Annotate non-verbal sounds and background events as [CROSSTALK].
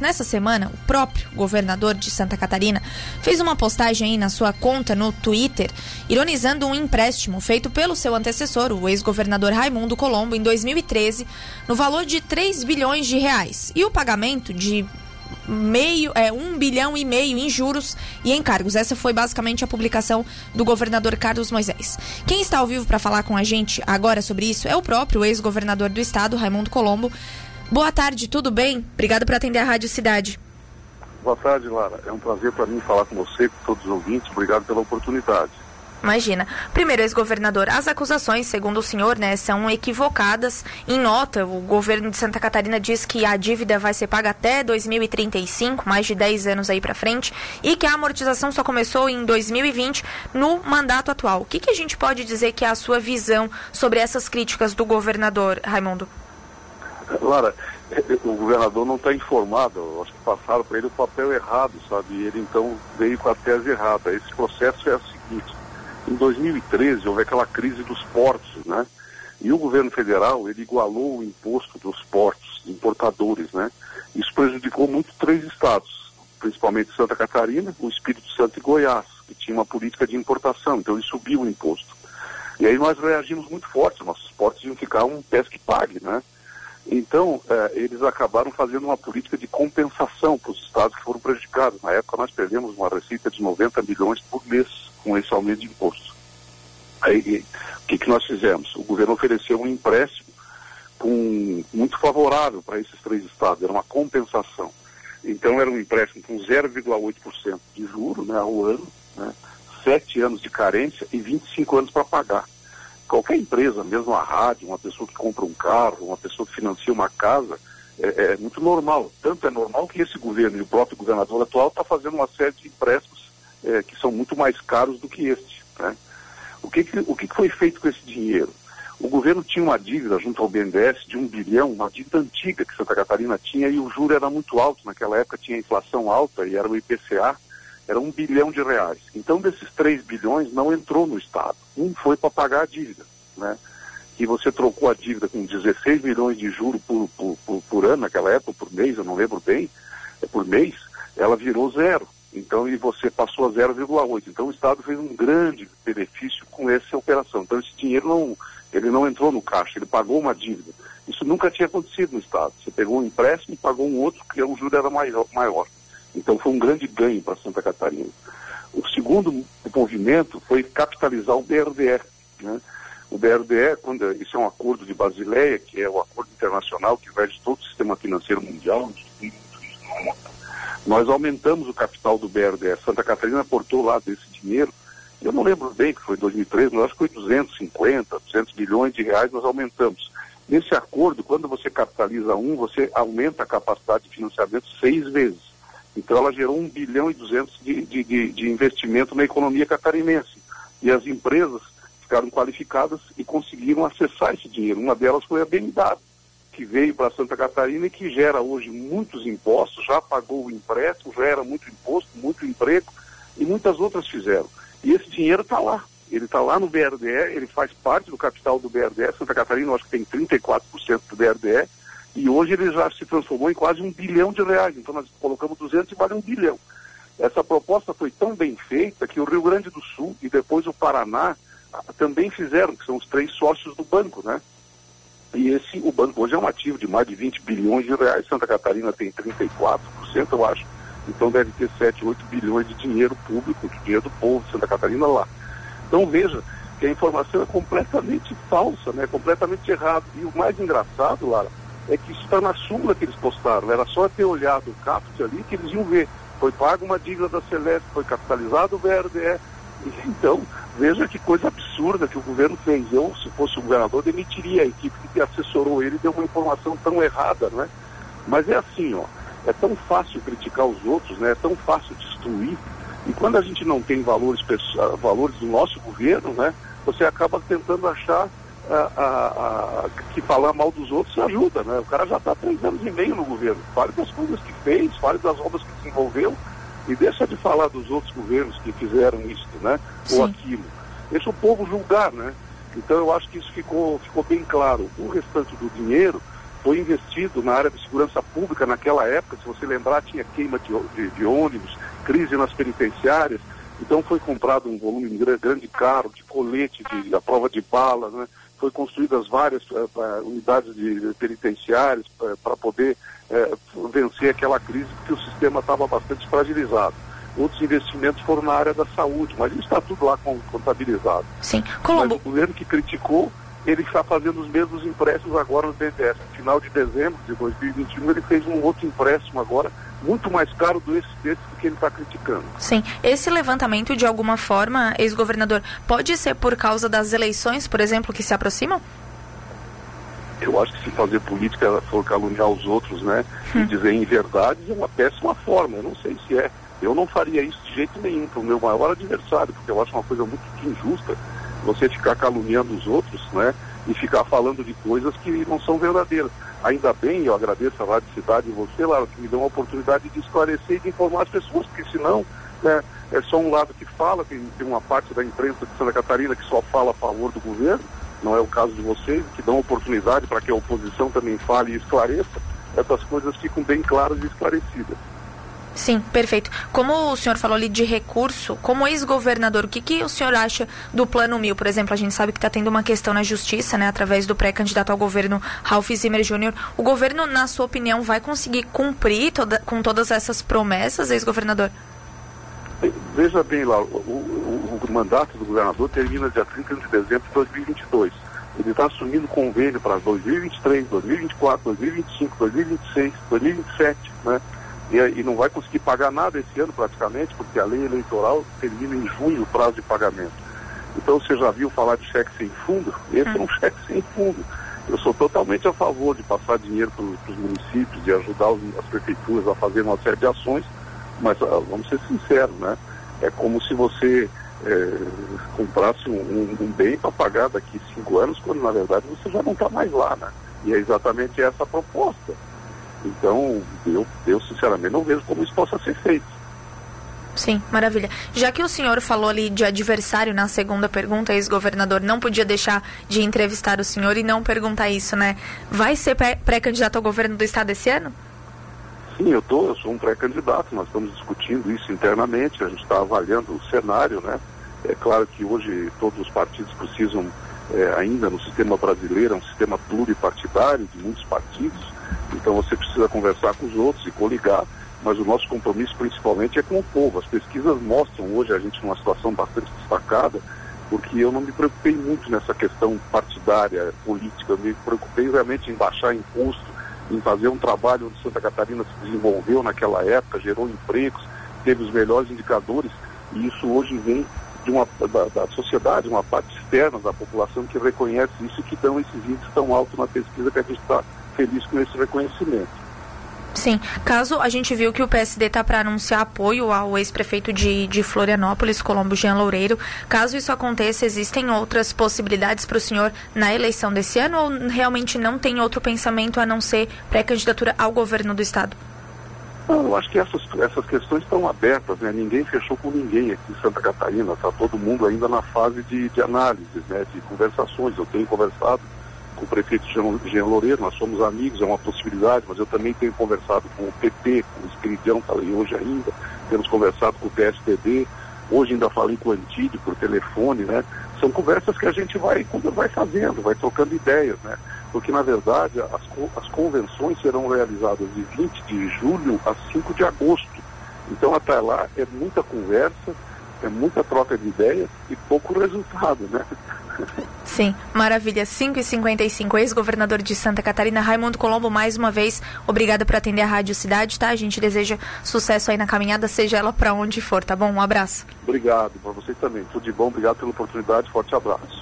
Nessa semana, o próprio governador de Santa Catarina fez uma postagem aí na sua conta no Twitter, ironizando um empréstimo feito pelo seu antecessor, o ex-governador Raimundo Colombo, em 2013, no valor de 3 bilhões de reais, e o pagamento de meio, é, um bilhão e meio em juros e encargos. Essa foi basicamente a publicação do governador Carlos Moisés. Quem está ao vivo para falar com a gente agora sobre isso é o próprio ex-governador do estado, Raimundo Colombo. Boa tarde, tudo bem? Obrigado por atender a Rádio Cidade. Boa tarde, Lara. É um prazer para mim falar com você, com todos os ouvintes. Obrigado pela oportunidade. Imagina. Primeiro, ex-governador, as acusações, segundo o senhor, né, são equivocadas. Em nota, o governo de Santa Catarina diz que a dívida vai ser paga até 2035, mais de 10 anos aí para frente, e que a amortização só começou em 2020 no mandato atual. O que, que a gente pode dizer que é a sua visão sobre essas críticas do governador, Raimundo? Lara, o governador não está informado, acho que passaram para ele o papel errado, sabe? Ele então veio com a tese errada. Esse processo é o seguinte: em 2013 houve aquela crise dos portos, né? E o governo federal ele igualou o imposto dos portos importadores, né? Isso prejudicou muito três estados, principalmente Santa Catarina, o Espírito Santo e Goiás, que tinha uma política de importação, então ele subiu o imposto. E aí nós reagimos muito forte, nossos portos iam ficar um pesque pague, né? Então, eh, eles acabaram fazendo uma política de compensação para os estados que foram prejudicados. Na época, nós perdemos uma receita de 90 milhões por mês com esse aumento de imposto. Aí, o que, que nós fizemos? O governo ofereceu um empréstimo com, muito favorável para esses três estados, era uma compensação. Então, era um empréstimo com 0,8% de juro né, ao ano, né, sete anos de carência e 25 anos para pagar qualquer empresa, mesmo a rádio, uma pessoa que compra um carro, uma pessoa que financia uma casa, é, é muito normal. Tanto é normal que esse governo e o próprio governador atual está fazendo uma série de empréstimos é, que são muito mais caros do que este. Né? O, que, que, o que, que foi feito com esse dinheiro? O governo tinha uma dívida junto ao BNDES de um bilhão, uma dívida antiga que Santa Catarina tinha e o juro era muito alto. Naquela época tinha inflação alta e era o IPCA era um bilhão de reais. Então, desses 3 bilhões, não entrou no Estado. Um foi para pagar a dívida, né? E você trocou a dívida com 16 milhões de juros por, por, por, por ano, naquela época, por mês, eu não lembro bem, é por mês, ela virou zero. Então, e você passou a 0,8. Então, o Estado fez um grande benefício com essa operação. Então, esse dinheiro não, ele não entrou no caixa, ele pagou uma dívida. Isso nunca tinha acontecido no Estado. Você pegou um empréstimo e pagou um outro, que o juro era maior. maior. Então foi um grande ganho para Santa Catarina. O segundo movimento foi capitalizar o BRDE. Né? O BRDE, quando, isso é um acordo de Basileia, que é o acordo internacional que rege todo o sistema financeiro mundial, nós aumentamos o capital do BRDE. Santa Catarina aportou lá desse dinheiro, eu não lembro bem que foi 2013, mas acho que foi 250, 200 milhões de reais nós aumentamos. Nesse acordo, quando você capitaliza um, você aumenta a capacidade de financiamento seis vezes. Então ela gerou 1 bilhão e 200 de, de, de, de investimento na economia catarinense. E as empresas ficaram qualificadas e conseguiram acessar esse dinheiro. Uma delas foi a BMW, que veio para Santa Catarina e que gera hoje muitos impostos, já pagou o empréstimo, gera muito imposto, muito emprego, e muitas outras fizeram. E esse dinheiro está lá. Ele está lá no BRDE, ele faz parte do capital do BRDE. Santa Catarina, eu acho que tem 34% do BRDE, e hoje ele já se transformou em quase um bilhão de reais. Então nós colocamos 200 e vale um bilhão. Essa proposta foi tão bem feita que o Rio Grande do Sul e depois o Paraná ah, também fizeram, que são os três sócios do banco, né? E esse, o banco hoje é um ativo de mais de 20 bilhões de reais. Santa Catarina tem 34%, eu acho. Então deve ter 7, 8 bilhões de dinheiro público, de dinheiro do povo de Santa Catarina lá. Então veja que a informação é completamente falsa, né? completamente errada. E o mais engraçado, Lara, é que isso está na súmula que eles postaram. Era só ter olhado o CAPT ali que eles iam ver. Foi paga uma dívida da Celeste, foi capitalizado o BRDE. Então, veja que coisa absurda que o governo fez. Eu, se fosse o governador, demitiria a equipe que assessorou ele e deu uma informação tão errada, não é? Mas é assim, ó, é tão fácil criticar os outros, né? É tão fácil destruir. E quando a gente não tem valores, valores do nosso governo, né? Você acaba tentando achar a, a, a, que falar mal dos outros ajuda, né? O cara já está três anos e meio no governo. Fale das coisas que fez, fale das obras que desenvolveu e deixa de falar dos outros governos que fizeram isso, né? Sim. Ou aquilo. Deixa o povo julgar, né? Então eu acho que isso ficou, ficou bem claro. O restante do dinheiro foi investido na área de segurança pública naquela época, se você lembrar, tinha queima de, de, de ônibus, crise nas penitenciárias, então foi comprado um volume grande carro, de colete, de, a prova de bala, né? Foi construídas várias uh, unidades de penitenciárias uh, para poder uh, vencer aquela crise, porque o sistema estava bastante fragilizado. Outros investimentos foram na área da saúde, mas isso está tudo lá contabilizado. Sim. Colombo... Mas o governo que criticou ele está fazendo os mesmos empréstimos agora no BNDES. No final de dezembro de 2021, ele fez um outro empréstimo agora, muito mais caro do esse, desse que ele está criticando. Sim. Esse levantamento, de alguma forma, ex-governador, pode ser por causa das eleições, por exemplo, que se aproximam? Eu acho que se fazer política for caluniar os outros, né, hum. e dizer em verdade, é uma péssima forma. Eu não sei se é. Eu não faria isso de jeito nenhum para o meu maior adversário, porque eu acho uma coisa muito injusta você ficar caluniando os outros, né? E ficar falando de coisas que não são verdadeiras. Ainda bem, eu agradeço a Rádio Cidade e você, Lara, que me deu uma oportunidade de esclarecer e de informar as pessoas, porque senão né, é só um lado que fala, tem, tem uma parte da imprensa de Santa Catarina que só fala a favor do governo, não é o caso de vocês, que dão oportunidade para que a oposição também fale e esclareça, essas coisas ficam bem claras e esclarecidas. Sim, perfeito. Como o senhor falou ali de recurso, como ex-governador, o que, que o senhor acha do Plano Mil? Por exemplo, a gente sabe que está tendo uma questão na justiça, né, através do pré-candidato ao governo Ralph Zimmer Jr. O governo, na sua opinião, vai conseguir cumprir toda, com todas essas promessas, ex-governador? Veja bem lá, o, o, o, mandato do governador termina dia 30 de dezembro de 2022. Ele está assumindo convênio para 2023, 2024, 2025, 2026, 2027, né? E, e, não vai conseguir pagar nada esse ano praticamente, porque a lei eleitoral termina em junho o prazo de pagamento. Então você já viu falar de cheque sem fundo? Esse é um cheque sem fundo. Eu sou totalmente a favor de passar dinheiro para os municípios, de ajudar os, as prefeituras a fazer uma série de ações, mas ah, vamos ser sinceros, né? É como se você é, comprasse um, um bem para pagar daqui cinco anos, quando na verdade você já não está mais lá, né? E é exatamente essa a proposta. Então, eu, eu sinceramente não vejo como isso possa ser feito. Sim, maravilha. Já que o senhor falou ali de adversário na segunda pergunta, ex-governador, não podia deixar de entrevistar o senhor e não perguntar isso, né? Vai ser pré-candidato ao governo do estado esse ano? Sim, eu tô, eu sou um pré-candidato, nós estamos discutindo isso internamente, a gente está avaliando o cenário, né? É claro que hoje todos os partidos precisam, é, ainda no sistema brasileiro, é um sistema pluripartidário de muitos partidos, então você precisa conversar com os outros e coligar, mas o nosso compromisso principalmente é com o povo. As pesquisas mostram hoje a gente numa situação bastante destacada, porque eu não me preocupei muito nessa questão partidária, política, eu me preocupei realmente em baixar imposto, em fazer um trabalho onde Santa Catarina se desenvolveu naquela época, gerou empregos, teve os melhores indicadores, e isso hoje vem de uma, da, da sociedade, uma parte externa da população que reconhece isso e que dão esses índices tão altos na pesquisa que a gente está feliz com esse reconhecimento. Sim, caso a gente viu que o PSD está para anunciar apoio ao ex-prefeito de, de Florianópolis, Colombo Jean Loureiro, caso isso aconteça, existem outras possibilidades para o senhor na eleição desse ano ou realmente não tem outro pensamento a não ser pré-candidatura ao governo do Estado? Não, eu acho que essas, essas questões estão abertas, né? ninguém fechou com ninguém aqui em Santa Catarina, está todo mundo ainda na fase de, de análise, né? de conversações. Eu tenho conversado com o prefeito Jean Loureiro, nós somos amigos, é uma possibilidade, mas eu também tenho conversado com o PT, com o Espiridião, falei hoje ainda, temos conversado com o PSDB, hoje ainda falei com o Antídio por telefone, né? São conversas que a gente vai, vai fazendo, vai trocando ideias, né? Porque, na verdade, as, as convenções serão realizadas de 20 de julho a 5 de agosto. Então, até lá, é muita conversa, é muita troca de ideias e pouco resultado, né? [LAUGHS] Sim, maravilha. 5 e 55 ex-governador de Santa Catarina, Raimundo Colombo, mais uma vez, obrigado por atender a Rádio Cidade, tá? A gente deseja sucesso aí na caminhada, seja ela para onde for, tá bom? Um abraço. Obrigado, para vocês também. Tudo de bom, obrigado pela oportunidade, forte abraço.